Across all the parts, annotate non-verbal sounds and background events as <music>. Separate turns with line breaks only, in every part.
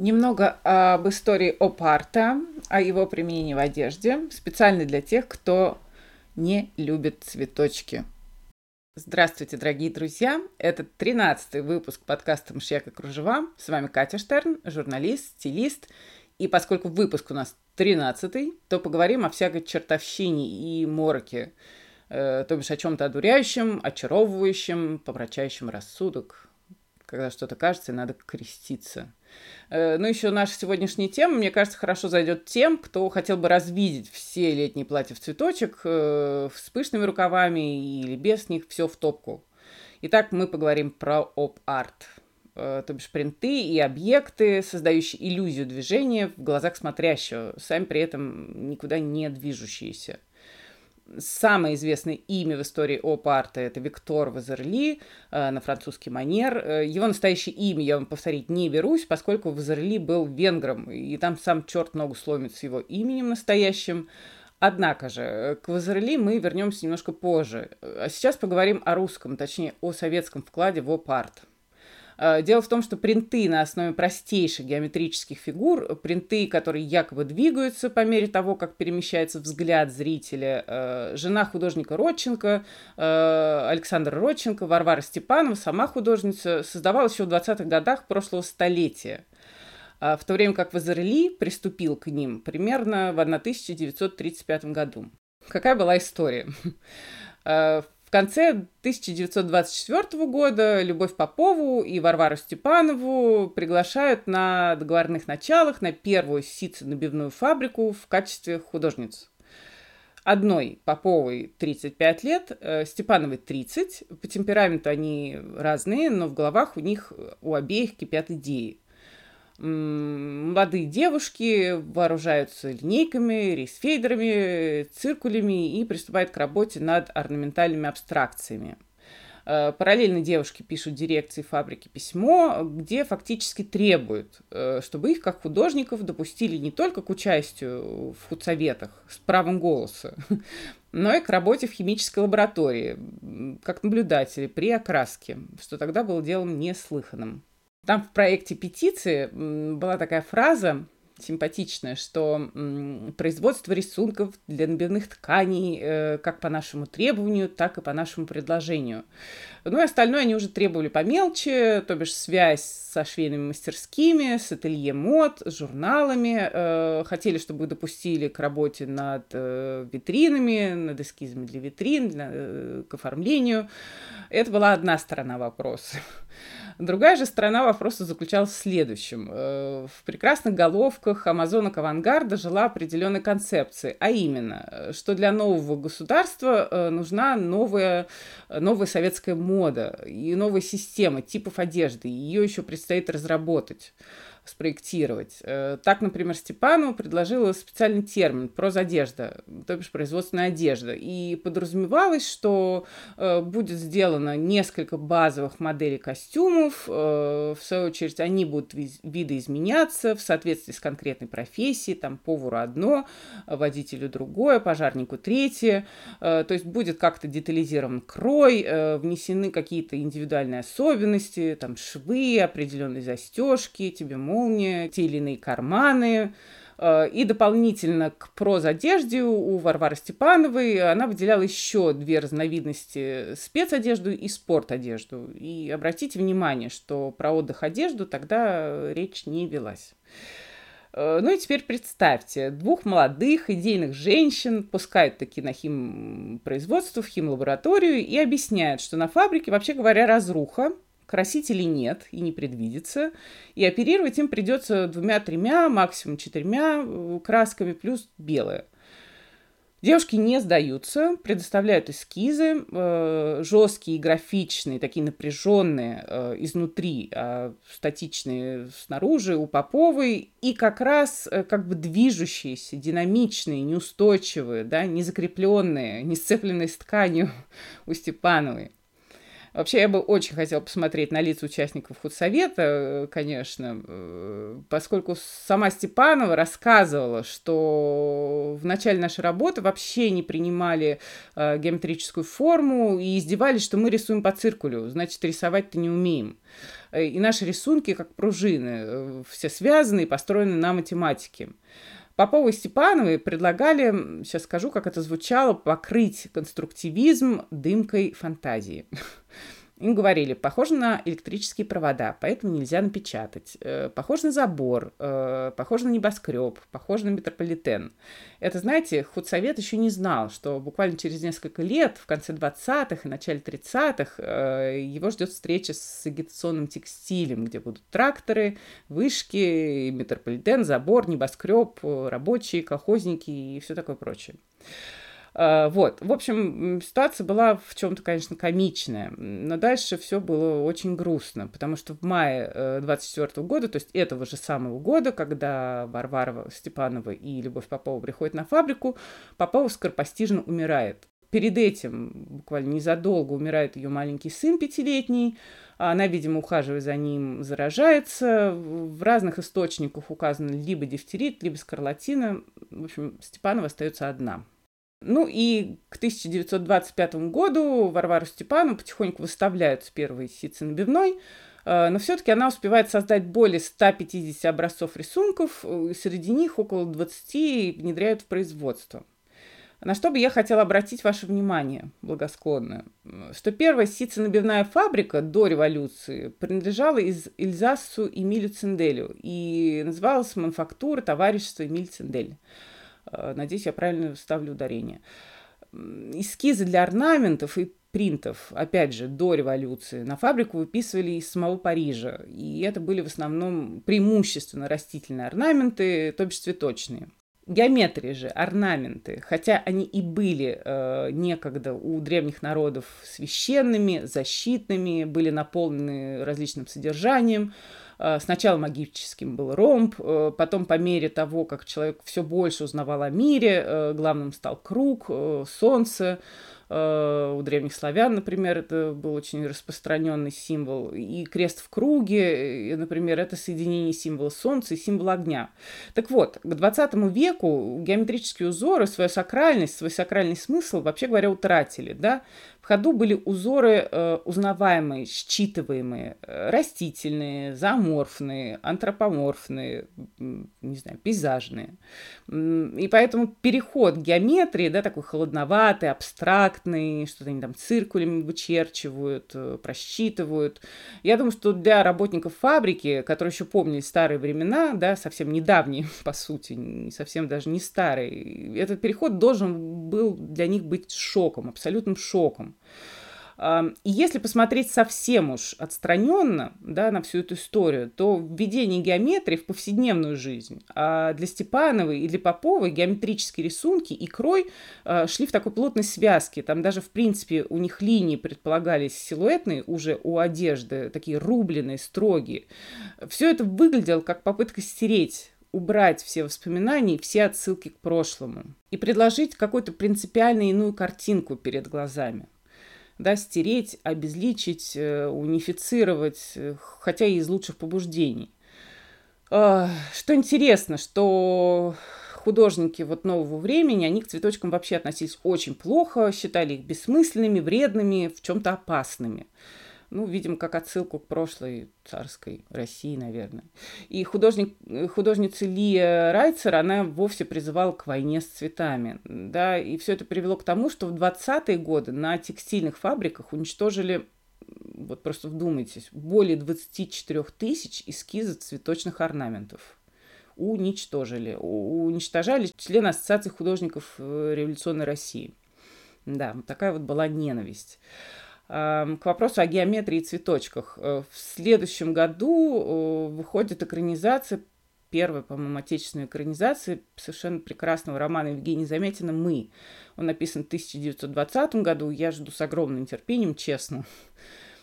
Немного об истории опарта, о его применении в одежде, специально для тех, кто не любит цветочки. Здравствуйте, дорогие друзья! Это 13-й выпуск подкаста «Мышьяк и кружева». С вами Катя Штерн, журналист, стилист. И поскольку выпуск у нас 13-й, то поговорим о всякой чертовщине и мороке, э, то бишь о чем-то одуряющем, очаровывающем, помрачающем рассудок, когда что-то кажется и надо креститься – ну, еще наша сегодняшняя тема, мне кажется, хорошо зайдет тем, кто хотел бы развидеть все летние платья в цветочек э, с пышными рукавами или без них, все в топку. Итак, мы поговорим про оп-арт, э, то бишь принты и объекты, создающие иллюзию движения в глазах смотрящего, сами при этом никуда не движущиеся самое известное имя в истории оп-арта – это Виктор Вазерли э, на французский манер. Э, его настоящее имя я вам повторить не берусь, поскольку Вазерли был венгром, и там сам черт ногу сломит с его именем настоящим. Однако же, к Вазерли мы вернемся немножко позже. А сейчас поговорим о русском, точнее, о советском вкладе в оп-арт. Э, дело в том, что принты на основе простейших геометрических фигур, принты, которые якобы двигаются по мере того, как перемещается взгляд зрителя, э, жена художника Родченко, э, Александра Родченко, Варвара Степанова, сама художница, создавала еще в 20-х годах прошлого столетия в то время как Вазерли приступил к ним примерно в 1935 году. Какая была история? В <laughs> конце 1924 года Любовь Попову и Варвару Степанову приглашают на договорных началах на первую ситцо-набивную фабрику в качестве художниц. Одной Поповой 35 лет, э, Степановой 30. По темпераменту они разные, но в головах у них у обеих кипят идеи молодые девушки вооружаются линейками, рейсфейдерами, циркулями и приступают к работе над орнаментальными абстракциями. Э, параллельно девушки пишут дирекции фабрики письмо, где фактически требуют, э, чтобы их, как художников, допустили не только к участию в худсоветах с правом голоса, но и к работе в химической лаборатории, как наблюдатели при окраске, что тогда было делом неслыханным. Там в проекте петиции была такая фраза симпатичная, что производство рисунков для набивных тканей э, как по нашему требованию, так и по нашему предложению. Ну и остальное они уже требовали помелче, то бишь связь со швейными мастерскими, с ателье мод, с журналами. Э, хотели, чтобы допустили к работе над э, витринами, над эскизами для витрин, к оформлению. Это была одна сторона вопроса. Другая же сторона вопроса заключалась в следующем. Э, в прекрасных головках амазонок авангарда жила определенная концепция, а именно, что для нового государства э, нужна новая, новая советская мода и новая система типов одежды. Ее еще предстоит разработать спроектировать. Э, так, например, Степану предложила специальный термин «прозодежда», то бишь производственная одежда. И подразумевалось, что э, будет сделано несколько базовых моделей костюмов. Э, в свою очередь, они будут видоизменяться в соответствии с конкретной профессией. Там повару одно, водителю другое, пожарнику третье. То есть будет как-то детализирован крой, внесены какие-то индивидуальные особенности, там швы, определенные застежки, тебе молния, те или иные карманы. Э, и дополнительно к прозодежде у Варвары Степановой она выделяла еще две разновидности спецодежду и спортодежду. И обратите внимание, что про отдых одежду тогда речь не велась. Э, ну и теперь представьте, двух молодых идейных женщин пускают таки на химпроизводство, в химлабораторию и объясняют, что на фабрике, вообще говоря, разруха, красителей нет и не предвидится, и оперировать им придется двумя-тремя, максимум четырьмя э, красками плюс белое. Девушки не сдаются, предоставляют эскизы, э, жесткие, графичные, такие напряженные э, изнутри, э, статичные снаружи у Поповой, и как раз э, как бы движущиеся, динамичные, неустойчивые, да, не закрепленные, не сцепленные с тканью <laughs> у Степановой. Вообще, я бы очень хотела посмотреть на лица участников худсовета, э, конечно, э, поскольку сама Степанова рассказывала, что в начале нашей работы вообще не принимали э, геометрическую форму и издевались, что мы рисуем по циркулю, значит, рисовать-то не умеем. И наши рисунки, как пружины, все связаны и построены на математике. Попова и Степановой предлагали, сейчас скажу, как это звучало, покрыть конструктивизм дымкой фантазии. <laughs> Им говорили, похоже на электрические провода, поэтому нельзя напечатать. Э, похоже на забор, э, похоже на небоскреб, похоже на метрополитен. Это, знаете, худсовет еще не знал, что буквально через несколько лет, в конце 20-х и начале 30-х, э, его ждет встреча с агитационным текстилем, где будут тракторы, вышки, метрополитен, забор, небоскреб, рабочие, колхозники и все такое прочее. А, вот, в общем, ситуация была в чем-то, конечно, комичная, но дальше все было очень грустно, потому что в мае 24 э, года, то есть этого же самого года, когда Варвара Степанова и Любовь Попова приходят на фабрику, Попова скоропостижно умирает. Перед этим, буквально незадолго, умирает ее маленький сын пятилетний, она, видимо, ухаживая за ним, заражается. В разных источниках указано либо дифтерит, либо скарлатина. В общем, Степанова остается одна. Ну и к 1925 году Варвару Степану потихоньку выставляют с первой сицы набивной, э, но все-таки она успевает создать более 150 образцов рисунков, и среди них около 20 внедряют в производство. На что бы я хотела обратить ваше внимание, благосклонное, что первая сица-набивная фабрика до революции принадлежала из Эльзасу Эмилю Цинделю и называлась «Мануфактура товарищества Эмиль Циндель». Э, надеюсь, я правильно ставлю ударение. Эскизы для орнаментов и принтов, опять же, до революции, на фабрику выписывали из самого Парижа. И это были в основном преимущественно растительные орнаменты, то бишь цветочные. Геометрии же, орнаменты, хотя они и были э, некогда у древних народов священными, защитными, были наполнены различным содержанием, Э, сначала магическим был ромб, э, потом по мере того, как человек все больше узнавал о мире, э, главным стал круг, солнце, Э, у древних славян, например, это был очень распространенный символ. И крест в круге, например, это соединение символа солнца и символа огня. Так вот, к 20 веку геометрические узоры свою сакральность, свой сакральный смысл, вообще говоря, утратили. Да? Ходу были узоры э, узнаваемые, считываемые, э, растительные, зооморфные, антропоморфные, не знаю, пейзажные. И поэтому переход геометрии, да, такой холодноватый, абстрактный, что-то они там циркулями вычерчивают, э, просчитывают. Я думаю, что для работников фабрики, которые еще помнили старые времена, да, совсем недавние, <laughs> по сути, совсем даже не старые, этот переход должен был для них быть шоком, абсолютным шоком. И если посмотреть совсем уж отстраненно да, на всю эту историю, то введение геометрии в повседневную жизнь а для Степановой и для Поповой геометрические рисунки и крой а, шли в такой плотной связке. Там даже, в принципе, у них линии предполагались силуэтные уже у одежды, такие рубленые, строгие. Все это выглядело как попытка стереть убрать все воспоминания и все отсылки к прошлому и предложить какую-то принципиально иную картинку перед глазами да, стереть, обезличить, э, унифицировать, э, хотя и из лучших побуждений. А, что интересно, что художники вот нового времени, они к цветочкам вообще относились очень плохо, считали их бессмысленными, вредными, в чем-то опасными. Ну, видимо, как отсылку к прошлой царской России, наверное. И художник, художница Лия Райцер, она вовсе призывала к войне с цветами. Да, и все это привело к тому, что в 20-е годы на текстильных фабриках уничтожили вот просто вдумайтесь, более 24 тысяч эскизов цветочных орнаментов уничтожили. Уничтожали члены Ассоциации художников э, революционной России. Да, такая вот была ненависть. К вопросу о геометрии и цветочках. Э, в следующем году э, выходит экранизация, первая, по-моему, отечественная экранизация совершенно прекрасного романа Евгения Заметина «Мы». Он написан в 1920 году, я жду с огромным терпением, честно.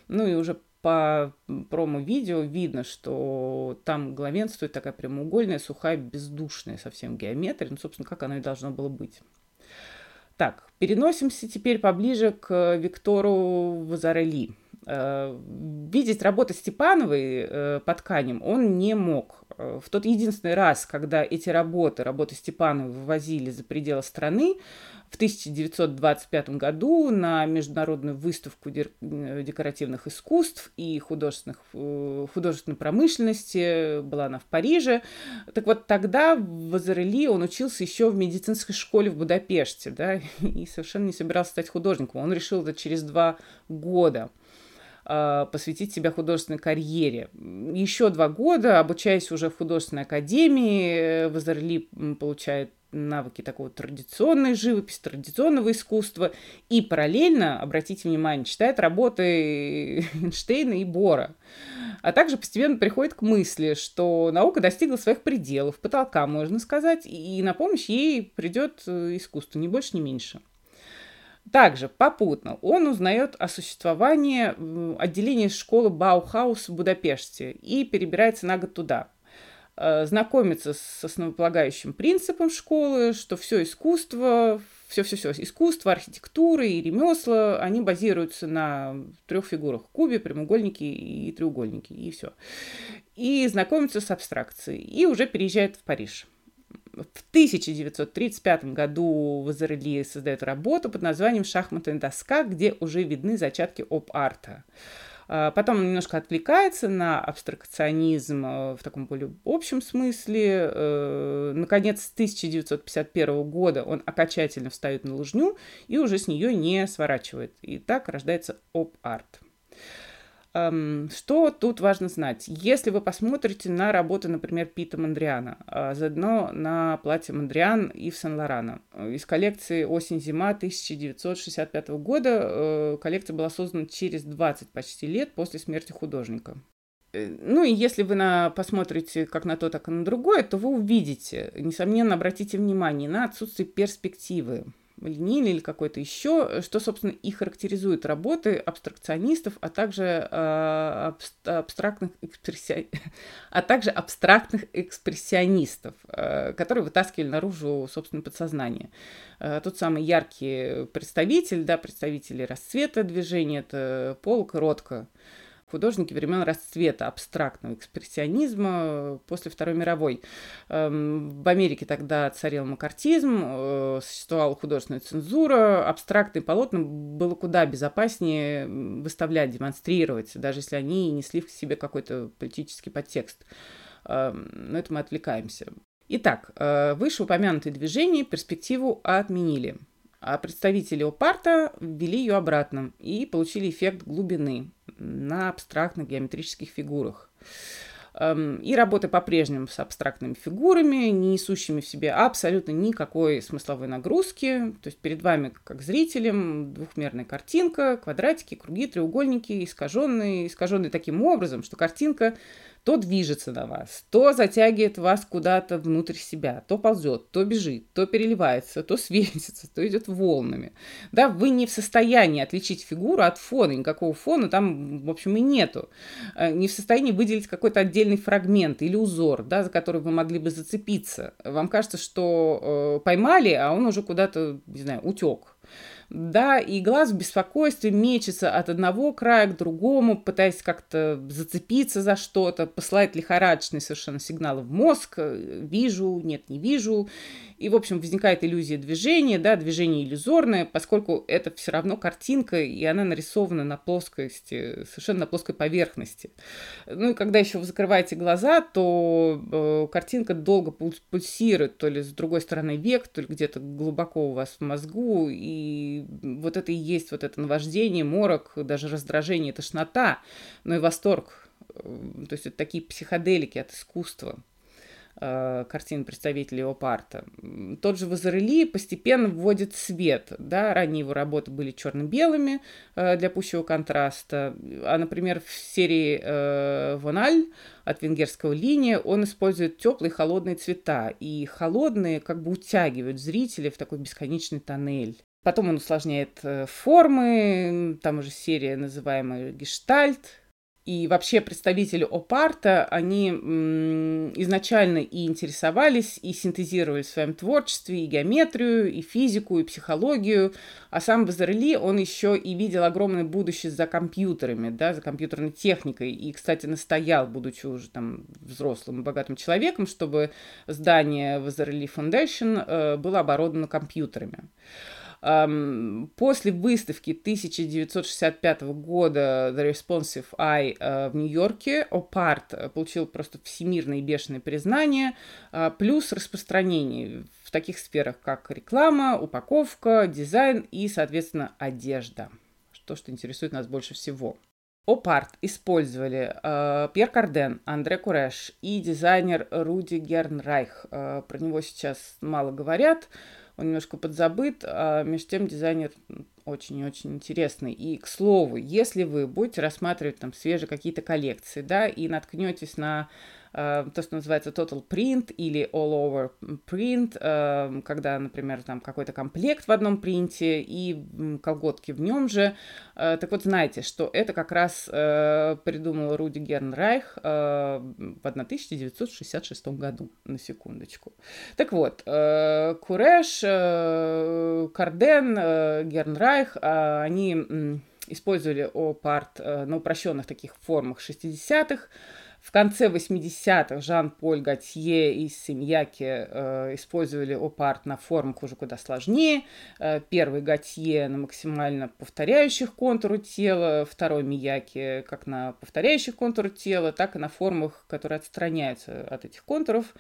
Ну и уже по промо-видео видно, что там главенствует такая прямоугольная, сухая, бездушная совсем геометрия, ну, собственно, как оно и должно было быть. Так, переносимся теперь поближе к Виктору Вазарели. Э, видеть работы Степановой э, по тканям он не мог. Э, в тот единственный раз, когда эти работы, работы Степановой вывозили за пределы страны, в 1925 году на международную выставку декоративных искусств и художественных, художественной промышленности, была она в Париже. Так вот, тогда в Азарели он учился еще в медицинской школе в Будапеште, да, <laughs> и совершенно не собирался стать художником. Он решил это через два года. А, посвятить себя художественной карьере. Еще два года, обучаясь уже в художественной академии, Вазерли получает навыки такого традиционной живописи, традиционного искусства и параллельно, обратите внимание, читает работы <laughs> Эйнштейна и Бора. А также постепенно приходит к мысли, что наука достигла своих пределов, потолка, можно сказать, и на помощь ей придет э, искусство, ни больше, ни меньше. Также попутно он узнает о существовании отделения школы Баухаус в Будапеште и перебирается на год туда. Э, знакомится с основополагающим принципом школы, что все искусство, все-все-все, искусство, архитектура и ремесла, они базируются на трех фигурах – кубе, прямоугольнике и треугольнике, и все. И знакомится с абстракцией, и уже переезжает в Париж – в 1935 году Вазарели создает работу под названием «Шахматная доска», где уже видны зачатки оп-арта. А, потом он немножко отвлекается на абстракционизм э, в таком более общем смысле. Э, наконец, с 1951 года он окончательно встает на лыжню и уже с нее не сворачивает. И так рождается оп-арт. Что тут важно знать? Если вы посмотрите на работы, например, Пита Мандриана, а заодно на платье Мандриан и Сен-Лорана э, из коллекции «Осень-зима» 1965 года, э, коллекция была создана через 20 почти лет после смерти художника. Э, ну и если вы на, посмотрите как на то, так и на другое, то вы увидите, несомненно, обратите внимание на отсутствие перспективы линейный или какой-то еще, что, собственно, и характеризует работы абстракционистов, а также, э, абстрактных, экспресси... <laughs> а также абстрактных экспрессионистов, э, которые вытаскивали наружу, собственно, подсознание. Э, тот самый яркий представитель, да, представители расцвета движения, это Полк Ротко художники времен расцвета абстрактного экспрессионизма после Второй мировой. Эм, в Америке тогда царил макартизм, э, существовала художественная цензура, абстрактные полотна было куда безопаснее выставлять, демонстрировать, даже если они несли в себе какой-то политический подтекст. Эм, но это мы отвлекаемся. Итак, э, вышеупомянутые движения перспективу отменили. А представители Опарта ввели ее обратно и получили эффект глубины на абстрактных геометрических фигурах. Эм, и работы по-прежнему с абстрактными фигурами, не несущими в себе абсолютно никакой смысловой нагрузки. То есть перед вами, как зрителем, двухмерная картинка, квадратики, круги, треугольники, искаженные, искаженные таким образом, что картинка то движется на вас, то затягивает вас куда-то внутрь себя, то ползет, то бежит, то переливается, то <laughs> светится, то идет волнами. Да, вы не в состоянии отличить фигуру от фона, никакого фона там, в общем, и нету. Э, не в состоянии выделить какой-то отдельный фрагмент или узор, да, за который вы могли бы зацепиться. Вам кажется, что э, поймали, а он уже куда-то, не знаю, утек да, и глаз в беспокойстве мечется от одного края к другому, пытаясь как-то зацепиться за что-то, посылает лихорадочные совершенно сигналы в мозг, э, вижу, нет, не вижу, и, в общем, возникает иллюзия движения, да, движение иллюзорное, поскольку это все равно картинка, и она нарисована на плоскости, совершенно на плоской поверхности. Ну и когда еще вы закрываете глаза, то э, картинка долго пульсирует, то ли с другой стороны век, то ли где-то глубоко у вас в мозгу, и вот это и есть вот это наваждение, морок, даже раздражение, тошнота, но и восторг. То есть это такие психоделики от искусства. Э, картин представителей опарта. Тот же Вазарели постепенно вводит свет. Да? Ранее его работы были черно-белыми э, для пущего контраста. А, например, в серии э, Вональ от венгерского линия он использует теплые холодные цвета. И холодные как бы утягивают зрителя в такой бесконечный тоннель. Потом он усложняет формы, там уже серия, называемая гештальт, И вообще представители опарта, они изначально и интересовались, и синтезировали в своем творчестве и геометрию, и физику, и психологию. А сам Базарли, он еще и видел огромное будущее за компьютерами, да, за компьютерной техникой. И, кстати, настоял, будучи уже там взрослым и богатым человеком, чтобы здание Базарли Foundation э, было оборудовано компьютерами. После выставки 1965 года The Responsive Eye э, в Нью-Йорке Опарт получил просто всемирное бешеное признание, а, плюс распространение в таких сферах, как реклама, упаковка, дизайн и, соответственно, одежда. То, что интересует нас больше всего. Опарт использовали э, Пьер Карден, Андре Куреш и дизайнер Руди Гернрайх. Э, про него сейчас мало говорят он немножко подзабыт, а между тем дизайнер очень-очень интересный. И, к слову, если вы будете рассматривать там свежие какие-то коллекции, да, и наткнетесь на то, что называется total print или all over print, э, когда, например, там какой-то комплект в одном принте и колготки в нем же. Э, так вот, знаете, что это как раз придумал Руди Гернрайх в 1966 году, на секундочку. Так вот, Куреш, Карден, Гернрайх, они использовали опарт на упрощенных таких формах 60-х, в конце 80-х Жан-Поль Готье и Семьяки э, использовали опарт на формах уже куда сложнее. Э, первый Готье на максимально повторяющих контуру тела, второй Мияки как на повторяющих контуру тела, так и на формах, которые отстраняются от этих контуров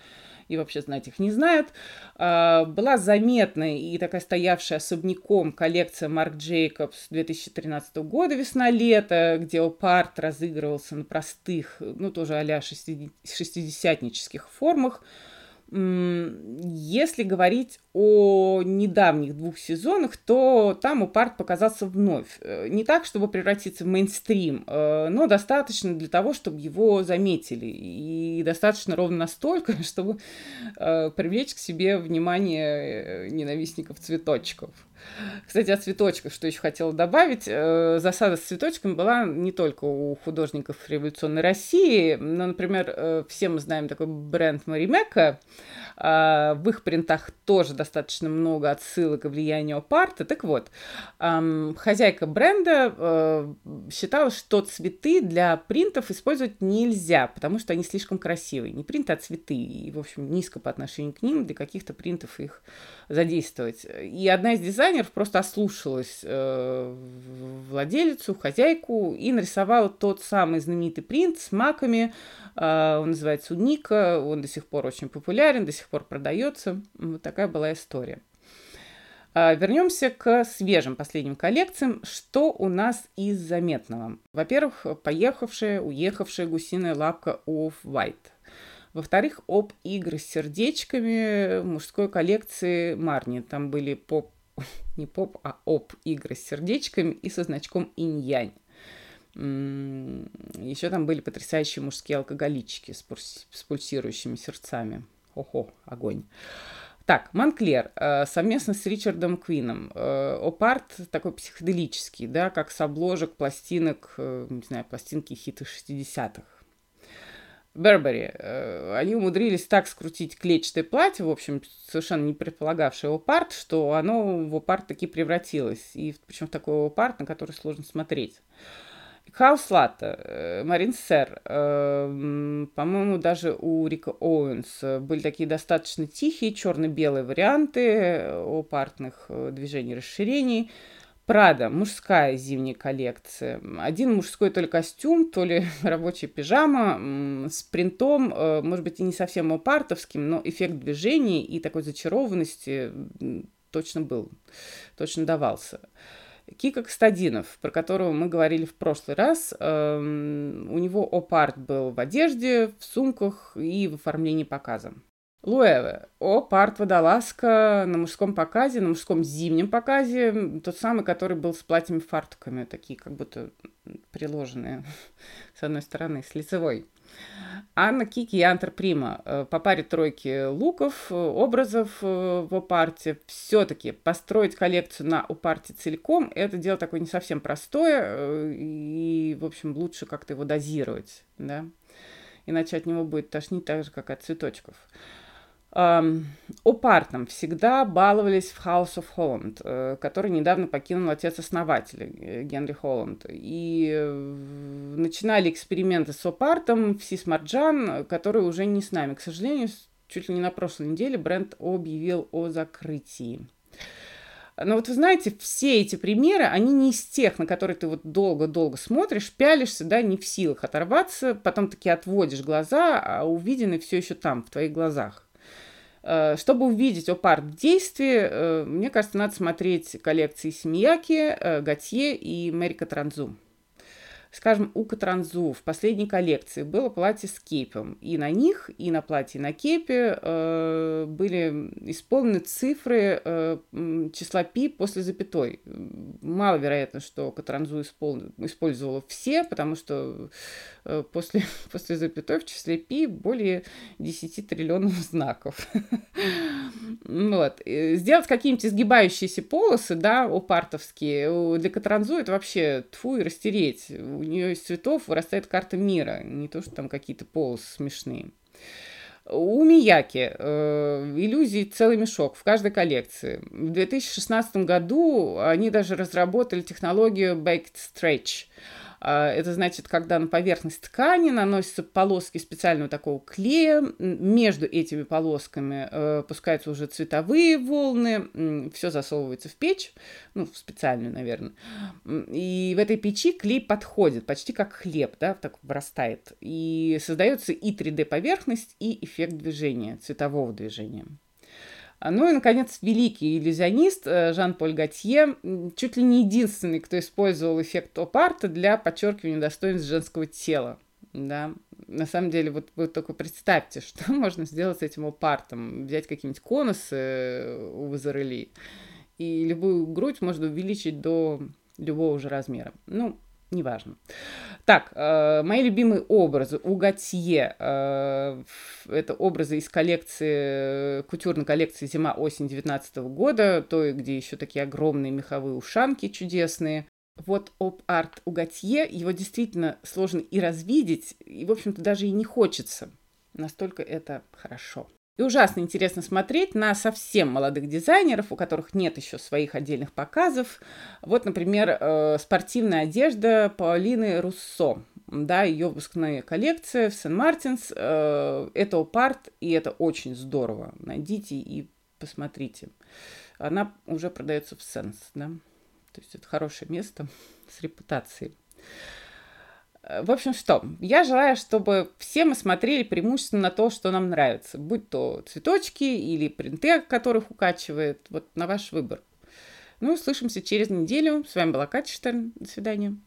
и вообще знать их не знают. А, была заметная и такая стоявшая особняком коллекция Марк Джейкобс 2013 года «Весна-лето», где опарт разыгрывался на простых, ну тоже а-ля шестидесятнических формах. Если говорить о недавних двух сезонах, то там Упарт показался вновь. Э, не так, чтобы превратиться в мейнстрим, э, но достаточно для того, чтобы его заметили. И достаточно ровно настолько, <laughs> чтобы э, привлечь к себе внимание ненавистников цветочков. Кстати, о цветочках, что еще хотела добавить. Засада с цветочками была не только у художников революционной России, но, например, все мы знаем такой бренд Маримека, а, в их принтах тоже достаточно много отсылок и влияния Опарта. Так вот, хозяйка бренда э, считала, что цветы для принтов использовать нельзя, потому что они слишком красивые. Не принты, а цветы. И, в общем, низко по отношению к ним для каких-то принтов их задействовать. И одна из дизайнеров просто ослушалась э, владелицу, хозяйку и нарисовала тот самый знаменитый принт с маками. Э, он называется Уника, он до сих пор очень популярен, до сих пор продается. Вот такая была история. Э, вернемся к свежим последним коллекциям. Что у нас из заметного? Во-первых, поехавшая, уехавшая гусиная лапка Off-White – во-вторых, об игры с сердечками мужской коллекции Марни. Там были поп, <laughs> не поп, а об игры с сердечками и со значком инь-янь. Еще там были потрясающие мужские алкоголички с, с пульсирующими сердцами. Охо, огонь. Так, Монклер э, совместно с Ричардом Квином. Э, опарт такой психоделический, да, как с обложек пластинок, э, не знаю, пластинки хиты 60-х. Бербери. Они умудрились так скрутить клетчатое платье, в общем, совершенно не предполагавшее опарт, что оно в опарт таки превратилось. И причем в такой опарт, на который сложно смотреть. Хаус Латта, э, Марин Сер, э, по-моему, даже у Рика Оуэнс были такие достаточно тихие черно-белые варианты опартных движений расширений. Прада, мужская зимняя коллекция. Один мужской то ли костюм, то ли <laughs> рабочая пижама с принтом, э, может быть, и не совсем опартовским, но эффект движения и такой зачарованности точно был, точно давался. Кика Кстадинов, про которого мы говорили в прошлый раз, эм, у него опарт был в одежде, в сумках и в оформлении показа. Луэве. О, парт водолазка на мужском показе, на мужском зимнем показе. Тот самый, который был с платьями-фартуками, такие как будто приложенные <laughs> с одной стороны, с лицевой. Анна Кики и Антер Прима э, по паре тройки луков, э, образов э, в опарте. Все-таки построить коллекцию на опарте целиком – это дело такое не совсем простое, и, в общем, лучше как-то его дозировать, да, иначе от него будет тошнить так же, как от цветочков. Опартом всегда баловались в House of Holland, э, который недавно покинул отец-основатель э, Генри Холланд. И э, начинали эксперименты с опартом в Сисмарджан, который уже не с нами. К сожалению, чуть ли не на прошлой неделе бренд объявил о закрытии. Но вот вы знаете, все эти примеры, они не из тех, на которые ты вот долго-долго смотришь, пялишься, да, не в силах оторваться, потом таки отводишь глаза, а увиденный все еще там, в твоих глазах. Э, чтобы увидеть опарт в действии, э, мне кажется, надо смотреть коллекции Семьяки, э, Готье и Мэрика Транзу. Скажем, у Катранзу в последней коллекции было платье с кейпом. И на них, и на платье, и на кейпе э, были исполнены цифры э, числа пи после запятой. Маловероятно, что Катранзу испол... использовала все, потому что э, после, <laughs> после запятой в числе пи более 10 триллионов знаков. <laughs> Вот. Сделать какие-нибудь изгибающиеся полосы, да, опартовские, для Катранзу это вообще тфу и растереть нее из цветов вырастает карта мира, не то, что там какие-то полосы смешные. У Мияки э, иллюзий целый мешок в каждой коллекции. В 2016 году они даже разработали технологию Baked Stretch – это значит, когда на поверхность ткани наносятся полоски специального такого клея, между этими полосками э, пускаются уже цветовые волны, все засовывается в печь, ну, в специальную, наверное. И в этой печи клей подходит, почти как хлеб, да, так вырастает. И создается и 3D-поверхность, и эффект движения, цветового движения. А, ну и, наконец, великий иллюзионист э, Жан-Поль Готье, чуть ли не единственный, кто использовал эффект оп-арта для подчеркивания достоинств женского тела. Да, на самом деле, вот вы только представьте, <laughs> что можно сделать с этим опартом. Взять какие-нибудь конусы э, у Вазарели, и любую грудь можно увеличить до любого уже размера. Ну, неважно. Так, э, мои любимые образы у Готье. Э, это образы из коллекции, кутюрной коллекции зима-осень 19 года, той, где еще такие огромные меховые ушанки чудесные. Вот оп-арт у Готье, его действительно сложно и развидеть, и, в общем-то, даже и не хочется. Настолько это хорошо. И ужасно интересно смотреть на совсем молодых дизайнеров, у которых нет еще своих отдельных показов. Вот, например, э, спортивная одежда Паулины Руссо. Да, ее выпускная коллекция в Сен-Мартинс. Э, это опарт, и это очень здорово. Найдите и посмотрите. Она уже продается в Сенс, да. То есть это хорошее место с репутацией. Э, в общем, что? Я желаю, чтобы все мы смотрели преимущественно на то, что нам нравится. Будь то цветочки или принты, которых укачивает. Вот на ваш выбор. Ну, услышимся через неделю. С вами была Катя Штерн. До свидания.